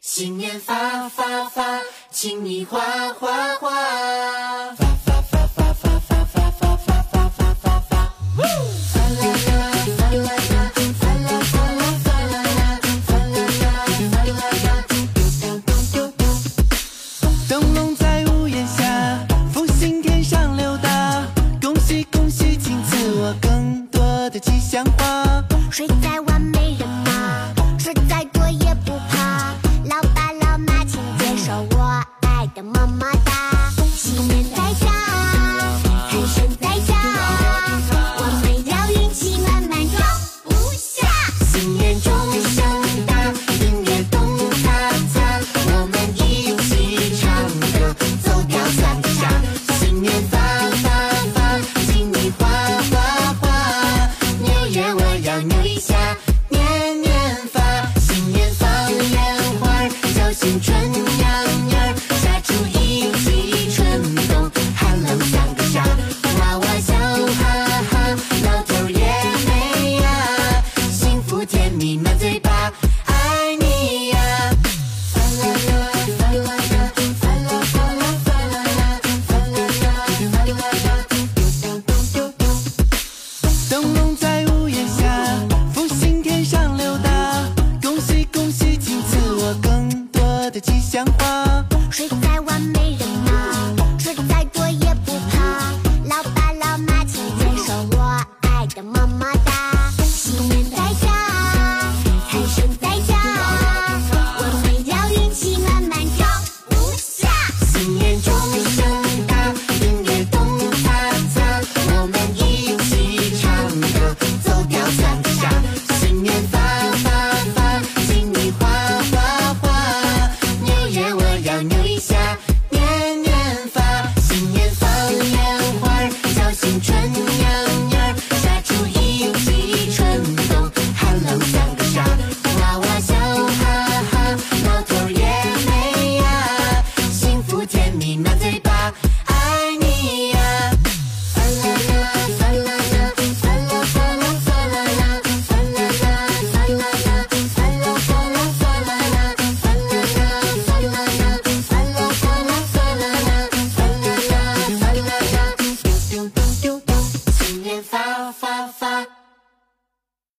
新年发发发，请你花花花。发发发发发发发发发发发发发。发啦啦，发啦啦，发啦发啦发啦啦，发啦啦，发啦啦，丢丢丢丢。灯笼在屋檐下，福星天上溜达，恭喜恭喜，请赐我更多的吉祥话。睡在下，年年发。新年放烟花，叫新春吉祥花。谁在完美？Thank you.